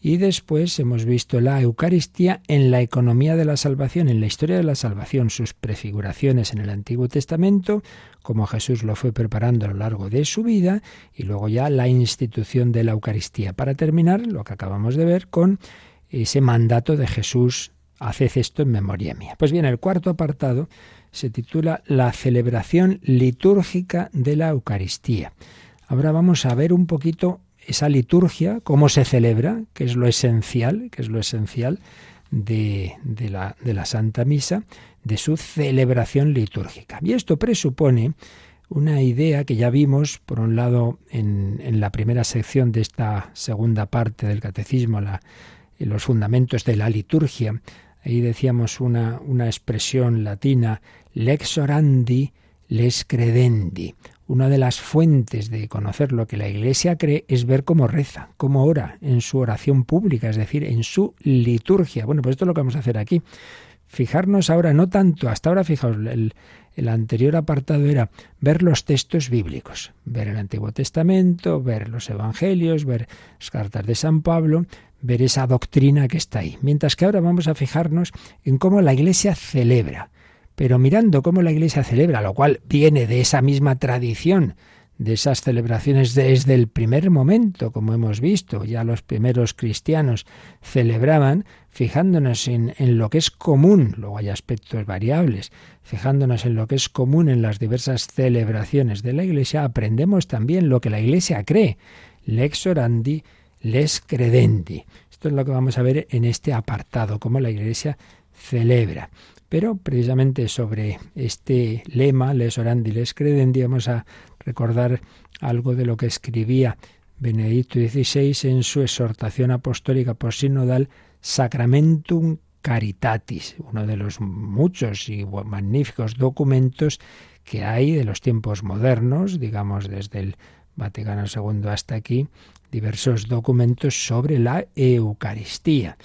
Y después hemos visto la Eucaristía en la economía de la salvación, en la historia de la salvación, sus prefiguraciones en el Antiguo Testamento, como Jesús lo fue preparando a lo largo de su vida, y luego ya la institución de la Eucaristía. Para terminar, lo que acabamos de ver con ese mandato de Jesús, haced esto en memoria mía. Pues bien, el cuarto apartado se titula La celebración litúrgica de la Eucaristía. Ahora vamos a ver un poquito esa liturgia, cómo se celebra, que es lo esencial, que es lo esencial de, la, de la Santa Misa, de su celebración litúrgica. Y esto presupone una idea que ya vimos, por un lado, en, en la primera sección de esta segunda parte del catecismo, los fundamentos de la liturgia. Ahí decíamos una, una expresión latina, lex orandi, les credendi, una de las fuentes de conocer lo que la Iglesia cree es ver cómo reza, cómo ora en su oración pública, es decir, en su liturgia. Bueno, pues esto es lo que vamos a hacer aquí. Fijarnos ahora, no tanto, hasta ahora fijaos, el, anterior apartado era ver los textos bíblicos, ver el Antiguo Testamento, ver los Evangelios, ver las cartas de San Pablo, ver esa doctrina que está ahí. Mientras que ahora vamos a fijarnos en cómo la Iglesia celebra pero mirando cómo la Iglesia celebra, lo cual viene de esa misma tradición, de esas celebraciones desde el primer momento, como hemos visto, ya los primeros cristianos celebraban, fijándonos en, lo que es común, luego hay aspectos variables, fijándonos en lo que es común en las diversas celebraciones de la Iglesia, aprendemos también lo que la Iglesia cree, lex orandi, les credendi. Esto es lo que vamos a ver en este apartado, cómo la Iglesia celebra. Pero precisamente sobre este lema, les orandi, les vamos a recordar algo de lo que escribía Benedicto XVI en su exhortación apostólica posinodal Sacramentum Caritatis, uno de los muchos y magníficos documentos que hay de los tiempos modernos, digamos desde el Vaticano II hasta aquí, diversos documentos sobre la Eucaristía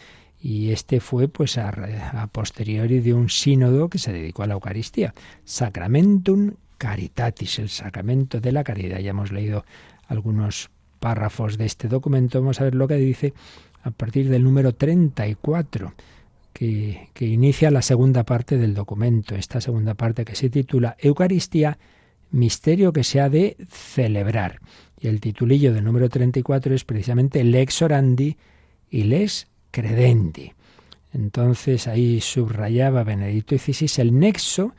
y este fue pues a, posteriori de un sínodo que se dedicó a la Eucaristía, Sacramentum Caritatis, el sacramento de la caridad. Ya hemos leído algunos párrafos de este documento, vamos a ver lo que dice a partir del número 34, que, que inicia la segunda parte del documento, esta segunda parte que se titula Eucaristía, misterio que se ha de celebrar. Y el titulillo del número 34 es precisamente Lex Orandi y Les credendi. Entonces ahí subrayaba Benedicto XVI el nexo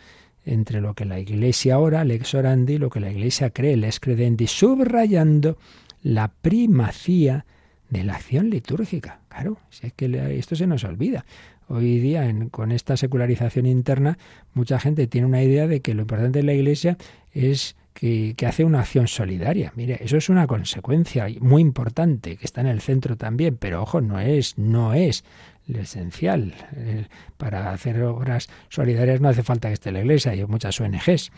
entre lo que la Iglesia ora, lex orandi, lo que la Iglesia cree, lex credendi, subrayando la primacía de la acción litúrgica. Claro, si es que esto se nos olvida. Hoy día, con esta secularización interna, mucha gente tiene una idea de que lo importante de la Iglesia es que, hace una acción solidaria. Mire, eso es una consecuencia muy importante que está en el centro también, pero ojo, no es, no es lo esencial. para hacer obras solidarias no hace falta que esté la iglesia, hay muchas ONGs.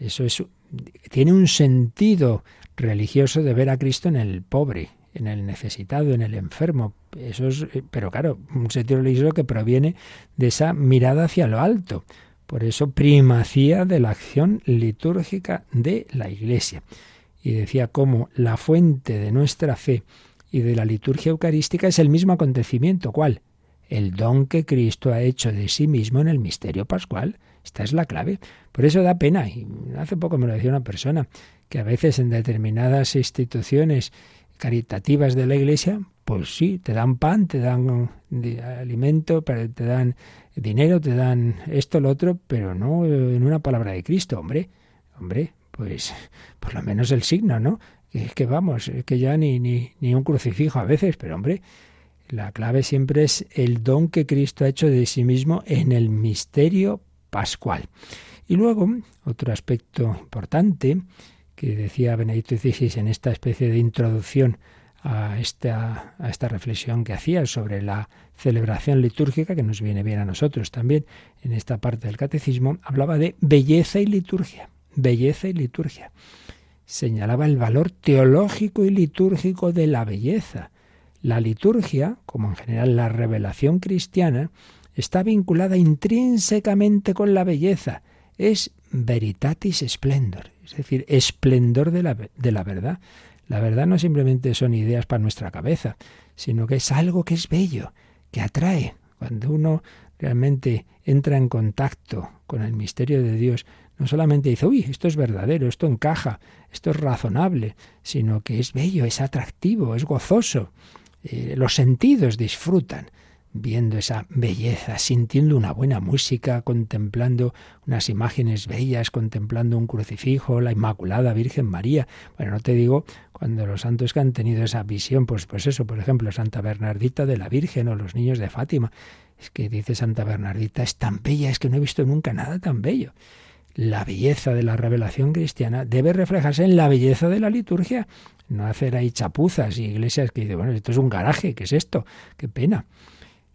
Eso es, tiene un sentido religioso de ver a Cristo en el pobre, en el necesitado, en el enfermo. Eso es, pero claro, un sentido religioso que proviene de esa mirada hacia lo alto. Por eso, primacía de la acción litúrgica de la Iglesia. Y decía cómo la fuente de nuestra fe y de la liturgia eucarística es el mismo acontecimiento. ¿Cuál? El don que Cristo ha hecho de sí mismo en el misterio pascual. Esta es la clave. Por eso da pena, y hace poco me lo decía una persona, que a veces en determinadas instituciones caritativas de la Iglesia, pues sí, te dan pan, te dan alimento, te dan dinero, te dan esto, lo otro, pero no en una palabra de Cristo, hombre. Hombre, pues por lo menos el signo, ¿no? que, que vamos, que ya ni, ni, ni un crucifijo a veces, pero hombre, la clave siempre es el don que Cristo ha hecho de sí mismo en el misterio pascual. Y luego, otro aspecto importante que decía Benedicto XVI en esta especie de introducción a esta, a esta reflexión que hacía sobre la celebración litúrgica, que nos viene bien a nosotros también en esta parte del catecismo, hablaba de belleza y liturgia. Belleza y liturgia. Señalaba el valor teológico y litúrgico de la belleza. La liturgia, como en general la revelación cristiana, está vinculada intrínsecamente con la belleza. Es veritatis splendor, es decir, esplendor de la, de la verdad. La verdad no simplemente son ideas para nuestra cabeza, sino que es algo que es bello, que atrae. Cuando uno realmente entra en contacto con el misterio de Dios, no solamente dice, uy, esto es verdadero, esto encaja, esto es razonable, sino que es bello, es atractivo, es gozoso. Eh, los sentidos disfrutan viendo esa belleza, sintiendo una buena música, contemplando unas imágenes bellas, contemplando un crucifijo, la Inmaculada Virgen María. Bueno, no te digo cuando los santos que han tenido esa visión, pues, pues eso, por ejemplo, Santa Bernardita de la Virgen o los niños de Fátima. Es que dice Santa Bernardita, es tan bella, es que no he visto nunca nada tan bello. La belleza de la revelación cristiana debe reflejarse en la belleza de la liturgia, no hacer ahí chapuzas y iglesias que dicen, bueno, esto es un garaje, ¿qué es esto? Qué pena.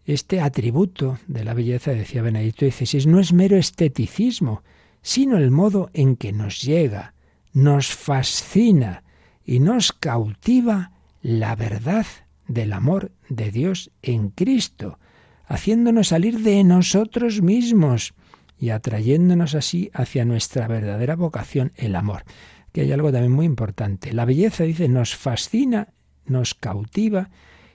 Este atributo de la belleza, decía Benedicto XVI, no es mero esteticismo, sino el modo en que nos llega, nos fascina y nos cautiva la verdad del amor de Dios en Cristo, haciéndonos salir de nosotros mismos y atrayéndonos así hacia nuestra verdadera vocación, el amor. Que hay algo también muy importante. La belleza, dice, nos fascina, nos cautiva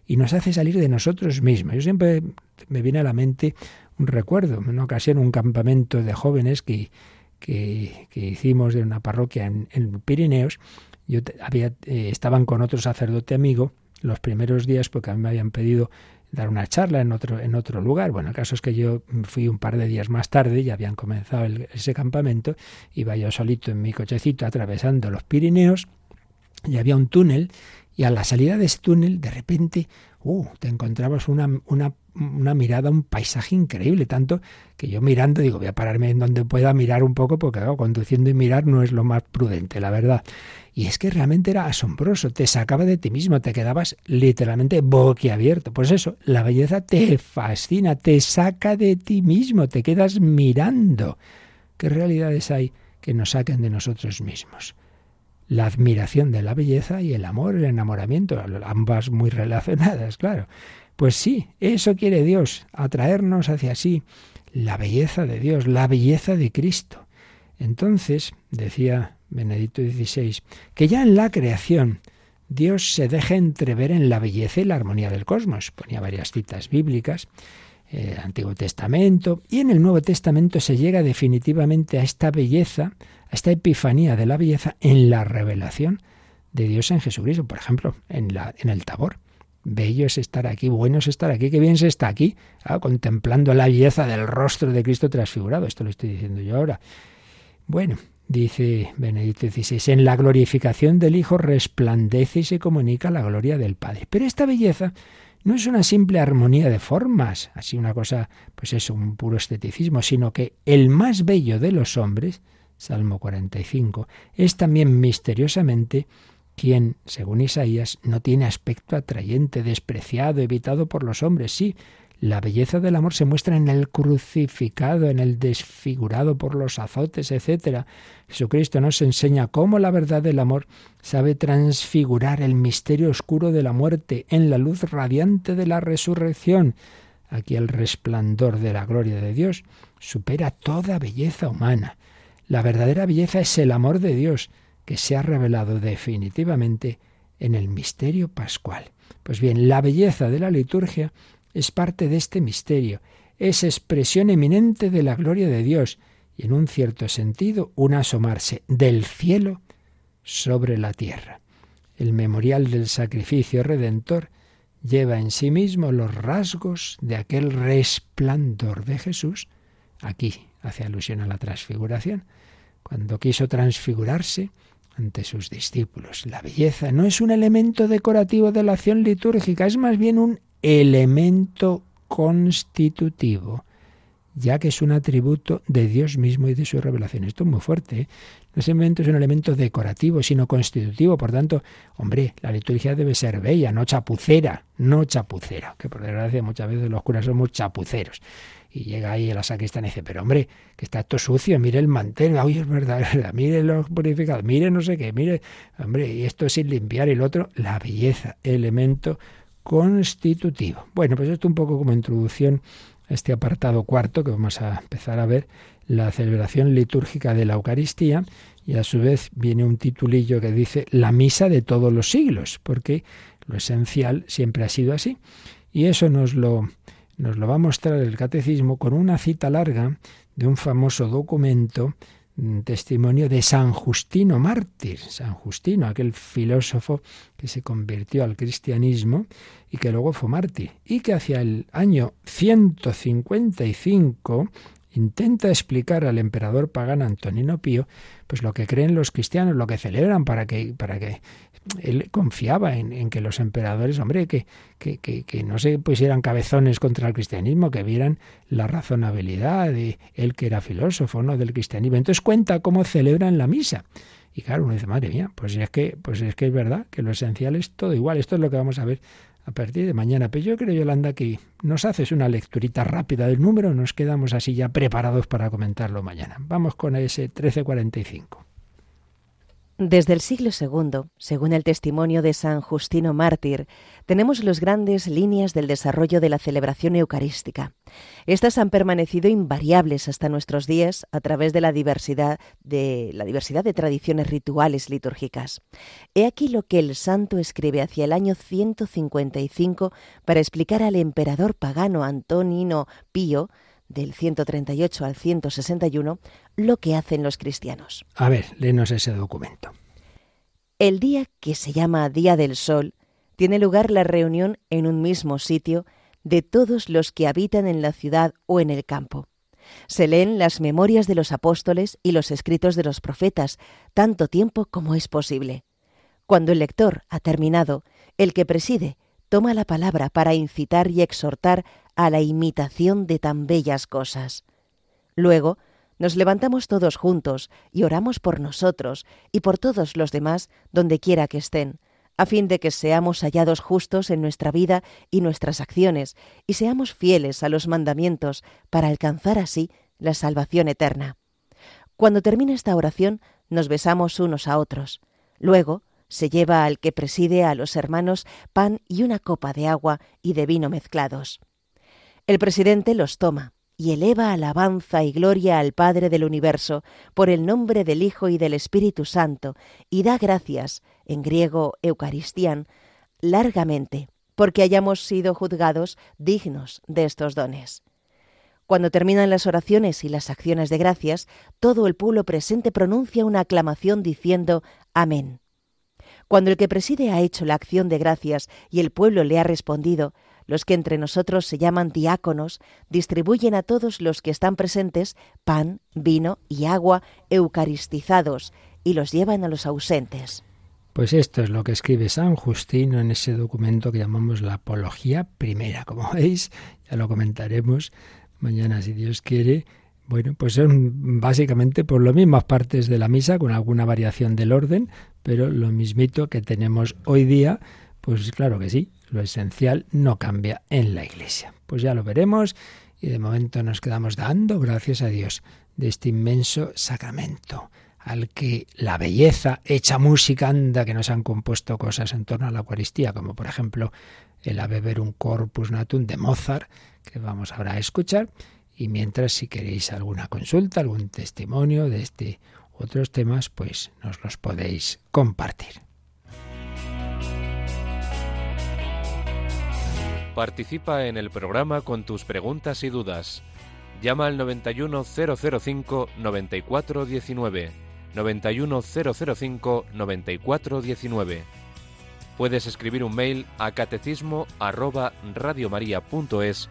y nos hace salir de nosotros mismos. Yo siempre me viene a la mente un recuerdo, en una ocasión un campamento de jóvenes que, que, hicimos de una parroquia en, en Pirineos. Yo había, eh, estaban con otro sacerdote amigo los primeros días porque a mí me habían pedido dar una charla en otro, en otro lugar. Bueno, el caso es que yo fui un par de días más tarde, ya habían comenzado ese campamento, iba yo solito en mi cochecito atravesando los Pirineos y había un túnel y a la salida de ese túnel, de repente, uh, te encontrabas una, una, una, mirada, un paisaje increíble, tanto que yo mirando digo, voy a pararme en donde pueda mirar un poco, porque conduciendo y mirar no es lo más prudente, la verdad. Y es que realmente era asombroso, te sacaba de ti mismo, te quedabas literalmente boquiabierto. Pues eso, la belleza te fascina, te saca de ti mismo, te quedas mirando. ¿Qué realidades hay que nos saquen de nosotros mismos? La admiración de la belleza y el amor, el enamoramiento, ambas muy relacionadas, claro. Pues sí, eso quiere Dios, atraernos hacia sí, la belleza de Dios, la belleza de Cristo. Entonces, decía Benedicto XVI, que ya en la creación Dios se deja entrever en la belleza y la armonía del cosmos. Ponía varias citas bíblicas, el eh, Antiguo Testamento, y en el Nuevo Testamento se llega definitivamente a esta belleza, esta epifanía de la belleza en la revelación de Dios en Jesucristo, por ejemplo, en, la, en el Tabor. Bello es estar aquí, bueno es estar aquí, qué bien se está aquí, ah, contemplando la belleza del rostro de Cristo transfigurado. Esto lo estoy diciendo yo ahora. Bueno, dice Benedicto XVI, en la glorificación del Hijo resplandece y se comunica la gloria del Padre. Pero esta belleza no es una simple armonía de formas, así una cosa, pues es un puro esteticismo, sino que el más bello de los hombres, Salmo 45, es también misteriosamente quien, según Isaías, no tiene aspecto atrayente, despreciado, evitado por los hombres. Sí, la belleza del amor se muestra en el crucificado, en el desfigurado por los azotes, etc. Jesucristo nos enseña cómo la verdad del amor sabe transfigurar el misterio oscuro de la muerte en la luz radiante de la resurrección. Aquí el resplandor de la gloria de Dios supera toda belleza humana. La verdadera belleza es el amor de Dios, que se ha revelado definitivamente en el misterio pascual. Pues bien, la belleza de la liturgia es parte de este misterio, es expresión eminente de la gloria de Dios y en un cierto sentido un asomarse del cielo sobre la tierra. El memorial del sacrificio redentor lleva en sí mismo los rasgos de aquel resplandor de Jesús. Aquí hace alusión a la transfiguración. Cuando quiso transfigurarse ante sus discípulos. La belleza no es un elemento decorativo de la acción litúrgica, es más bien un elemento constitutivo, ya que es un atributo de Dios mismo y de su revelación. Esto es muy fuerte. ¿eh? No es un elemento decorativo, sino constitutivo. Por tanto, hombre, la liturgia debe ser bella, no chapucera, no chapucera, que por desgracia muchas veces los curas somos chapuceros y llega ahí la sacristán y dice, pero hombre, que está esto sucio, mire el mantel, ay, es verdad, es verdad, mire los purificados, mire no sé qué, mire, hombre, y esto sin limpiar el otro, la belleza, elemento constitutivo. Bueno, pues esto un poco como introducción a este apartado cuarto que vamos a empezar a ver, la celebración litúrgica de la Eucaristía, y a su vez viene un titulillo que dice la misa de todos los siglos, porque lo esencial siempre ha sido así. Y eso nos lo nos lo va a mostrar el catecismo con una cita larga de un famoso documento, un testimonio de San Justino mártir, San Justino, aquel filósofo que se convirtió al cristianismo y que luego fue mártir, y que hacia el año 155 intenta explicar al emperador pagano Antonino Pío pues lo que creen los cristianos, lo que celebran para que para que él confiaba en, que los emperadores, hombre, que, que, que, no se pusieran cabezones contra el cristianismo, que vieran la razonabilidad de él que era filósofo, ¿no? del cristianismo. Entonces cuenta cómo celebran la misa. Y claro, uno dice, madre mía, pues es que, pues es que es verdad que lo esencial es todo igual. Esto es lo que vamos a ver a partir de mañana. Pero yo creo, Yolanda, que nos haces una lecturita rápida del número, nos quedamos así ya preparados para comentarlo mañana. Vamos con ese 1345. Desde el siglo II, según el testimonio de San Justino Mártir, tenemos las grandes líneas del desarrollo de la celebración eucarística. Estas han permanecido invariables hasta nuestros días a través de la diversidad de la diversidad de tradiciones rituales litúrgicas. He aquí lo que el santo escribe hacia el año 155 para explicar al emperador pagano Antonino Pío del 138 al 161 lo que hacen los cristianos. A ver, léenos ese documento. El día que se llama Día del Sol tiene lugar la reunión en un mismo sitio de todos los que habitan en la ciudad o en el campo. Se leen las memorias de los apóstoles y los escritos de los profetas, tanto tiempo como es posible. Cuando el lector ha terminado, el que preside toma la palabra para incitar y exhortar a la imitación de tan bellas cosas. Luego, nos levantamos todos juntos y oramos por nosotros y por todos los demás donde quiera que estén, a fin de que seamos hallados justos en nuestra vida y nuestras acciones, y seamos fieles a los mandamientos para alcanzar así la salvación eterna. Cuando termina esta oración, nos besamos unos a otros. Luego, se lleva al que preside a los hermanos pan y una copa de agua y de vino mezclados. El presidente los toma y eleva alabanza y gloria al Padre del universo por el nombre del Hijo y del Espíritu Santo, y da gracias, en griego eucaristián, largamente, porque hayamos sido juzgados dignos de estos dones. Cuando terminan las oraciones y las acciones de gracias, todo el pueblo presente pronuncia una aclamación diciendo Amén. Cuando el que preside ha hecho la acción de gracias y el pueblo le ha respondido, los que entre nosotros se llaman diáconos distribuyen a todos los que están presentes pan, vino y agua eucaristizados y los llevan a los ausentes. Pues esto es lo que escribe San Justino en ese documento que llamamos la Apología Primera. Como veis, ya lo comentaremos mañana si Dios quiere. Bueno, pues son básicamente por las mismas partes de la misa, con alguna variación del orden, pero lo mismito que tenemos hoy día, pues claro que sí, lo esencial no cambia en la Iglesia. Pues ya lo veremos y de momento nos quedamos dando gracias a Dios de este inmenso sacramento al que la belleza hecha música anda que nos han compuesto cosas en torno a la Eucaristía, como por ejemplo el Ave un Corpus Natum de Mozart, que vamos ahora a escuchar, y mientras si queréis alguna consulta, algún testimonio de este otros temas, pues nos los podéis compartir. Participa en el programa con tus preguntas y dudas. Llama al 91005 9419. 91005 9419. Puedes escribir un mail a catecismo arroba radiomaria.es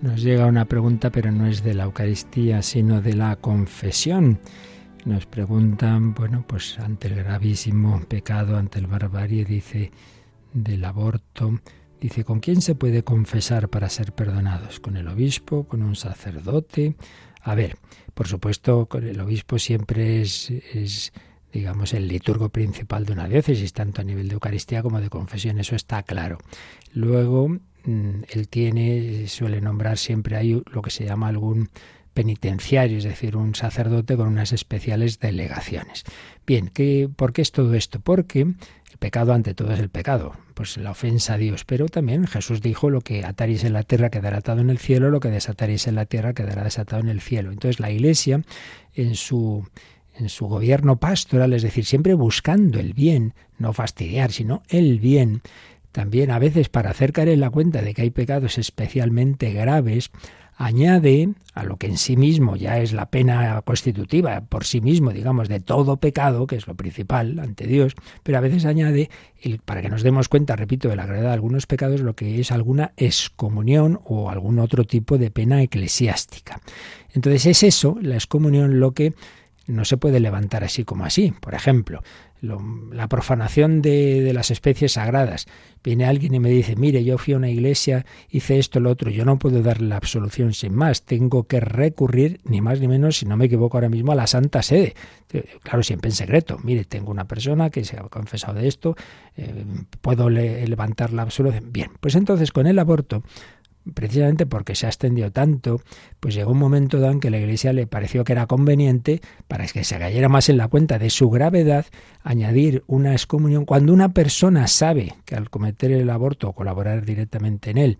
Nos llega una pregunta, pero no es de la Eucaristía, sino de la confesión. Nos preguntan, bueno, pues ante el gravísimo pecado, ante el barbarie, dice, del aborto, dice, ¿con quién se puede confesar para ser perdonados? ¿Con el obispo? ¿Con un sacerdote? A ver, por supuesto, con el obispo siempre es, digamos, el liturgo principal de una diócesis, tanto a nivel de Eucaristía como de confesión, eso está claro. Luego, él tiene, suele nombrar siempre hay lo que se llama algún penitenciario, es decir, un sacerdote con unas especiales delegaciones. Bien, ¿qué, ¿por qué es todo esto? Porque el pecado ante todo es el pecado, pues la ofensa a Dios, pero también Jesús dijo lo que ataréis en la tierra quedará atado en el cielo, lo que desataréis en la tierra quedará desatado en el cielo. Entonces la Iglesia en su en su gobierno pastoral, es decir, siempre buscando el bien, no fastidiar, sino el bien, también a veces para hacer caer en la cuenta de que hay pecados especialmente graves, añade a lo que en sí mismo ya es la pena constitutiva por sí mismo, digamos, de todo pecado, que es lo principal ante Dios, pero a veces añade, para que nos demos cuenta, repito, de la gravedad de algunos pecados, lo que es alguna excomunión o algún otro tipo de pena eclesiástica. Entonces es eso, la excomunión, lo que no se puede levantar así como así. Por ejemplo, la profanación de, las especies sagradas. Viene alguien y me dice, mire, yo fui a una iglesia, hice esto, lo otro, yo no puedo dar la absolución sin más, tengo que recurrir, ni más ni menos, si no me equivoco ahora mismo, a la Santa Sede. Claro, siempre en secreto. Mire, tengo una persona que se ha confesado de esto, eh, puedo levantar la absolución. Bien, pues entonces con el aborto precisamente porque se ha extendido tanto, pues llegó un momento en que la Iglesia le pareció que era conveniente, para que se cayera más en la cuenta de su gravedad, añadir una excomunión cuando una persona sabe que al cometer el aborto o colaborar directamente en él,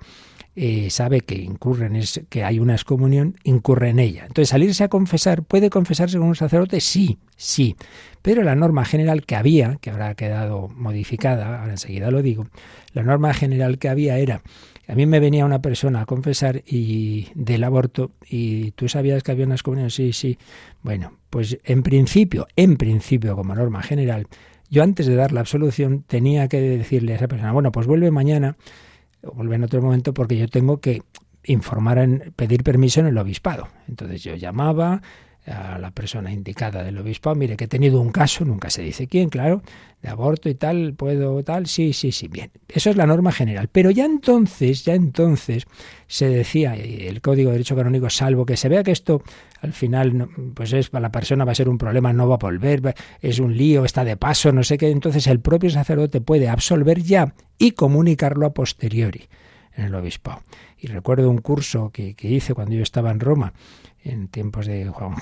eh, sabe que incurre en que hay una excomunión, incurre en ella. Entonces, salirse a confesar, ¿puede confesarse con un sacerdote? Sí, sí. Pero la norma general que había, que habrá quedado modificada, ahora enseguida lo digo, la norma general que había era A mí me venía una persona a confesar y del aborto y tú sabías que había unas comuniones, sí, sí. Bueno, pues en principio, en principio como norma general, yo antes de dar la absolución tenía que decirle a esa persona, bueno, pues vuelve mañana o vuelve en otro momento porque yo tengo que informar en pedir permiso en el obispado. Entonces yo llamaba, a la persona indicada del obispo, mire que he tenido un caso, nunca se dice quién, claro, de aborto y tal, puedo tal, sí, sí, sí, bien. Eso es la norma general. Pero ya entonces, ya entonces se decía, el Código de Derecho Canónico, salvo que se vea que esto al final, pues es para la persona va a ser un problema, no va a volver, es un lío, está de paso, no sé qué, entonces el propio sacerdote puede absolver ya y comunicarlo a posteriori en el obispo. Y recuerdo un curso que, que hice cuando yo estaba en Roma, en tiempos de, Juan,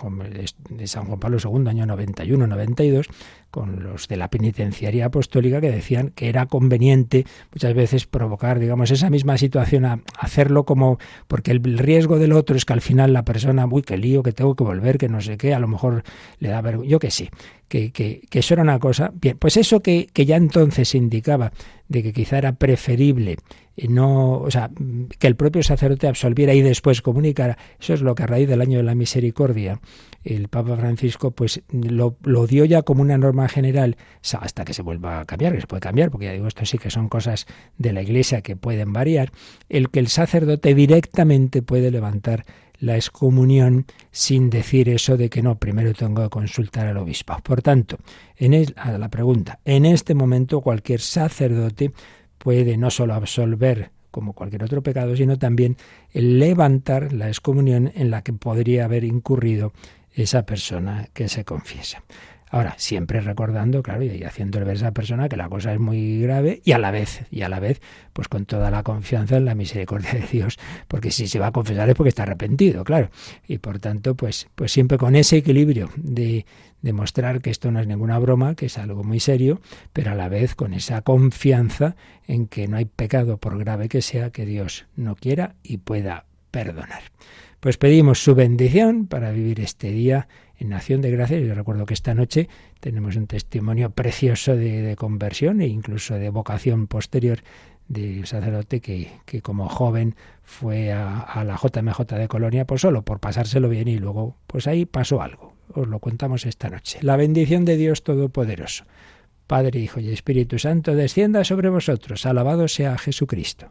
de San Juan Pablo II, año 91-92, con los de la penitenciaría apostólica que decían que era conveniente muchas veces provocar, digamos, esa misma situación, a hacerlo como, porque el riesgo del otro es que al final la persona, uy, qué lío, que tengo que volver, que no sé qué, a lo mejor le da vergüenza, yo qué sé, que, que, eso era una cosa. Bien, pues eso que, que ya entonces indicaba de que quizá era preferible no, o sea, que el propio sacerdote absolviera y después comunicara, eso es lo que a raíz del año de la misericordia el Papa Francisco pues lo, lo, dio ya como una norma general hasta que se vuelva a cambiar, que se puede cambiar, porque ya digo, esto sí que son cosas de la Iglesia que pueden variar, el que el sacerdote directamente puede levantar la excomunión sin decir eso de que no, primero tengo que consultar al obispo. Por tanto, en la pregunta, en este momento cualquier sacerdote puede no solo absolver como cualquier otro pecado, sino también levantar la excomunión en la que podría haber incurrido esa persona que se confiesa. Ahora, siempre recordando, claro, y haciéndole ver a esa persona que la cosa es muy grave y a la vez, y a la vez, pues con toda la confianza en la misericordia de Dios, porque si se va a confesar es porque está arrepentido, claro. Y por tanto, pues, pues siempre con ese equilibrio de demostrar que esto no es ninguna broma, que es algo muy serio, pero a la vez con esa confianza en que no hay pecado, por grave que sea, que Dios no quiera y pueda perdonar. Pues pedimos su bendición para vivir este día en Nación de Gracias. Yo recuerdo que esta noche tenemos un testimonio precioso de, conversión e incluso de vocación posterior de un sacerdote que, que como joven fue a, la JMJ de Colonia, pues solo por pasárselo bien y luego, pues ahí pasó algo. Os lo contamos esta noche. La bendición de Dios Todopoderoso, Padre, Hijo y Espíritu Santo, descienda sobre vosotros. Alabado sea Jesucristo.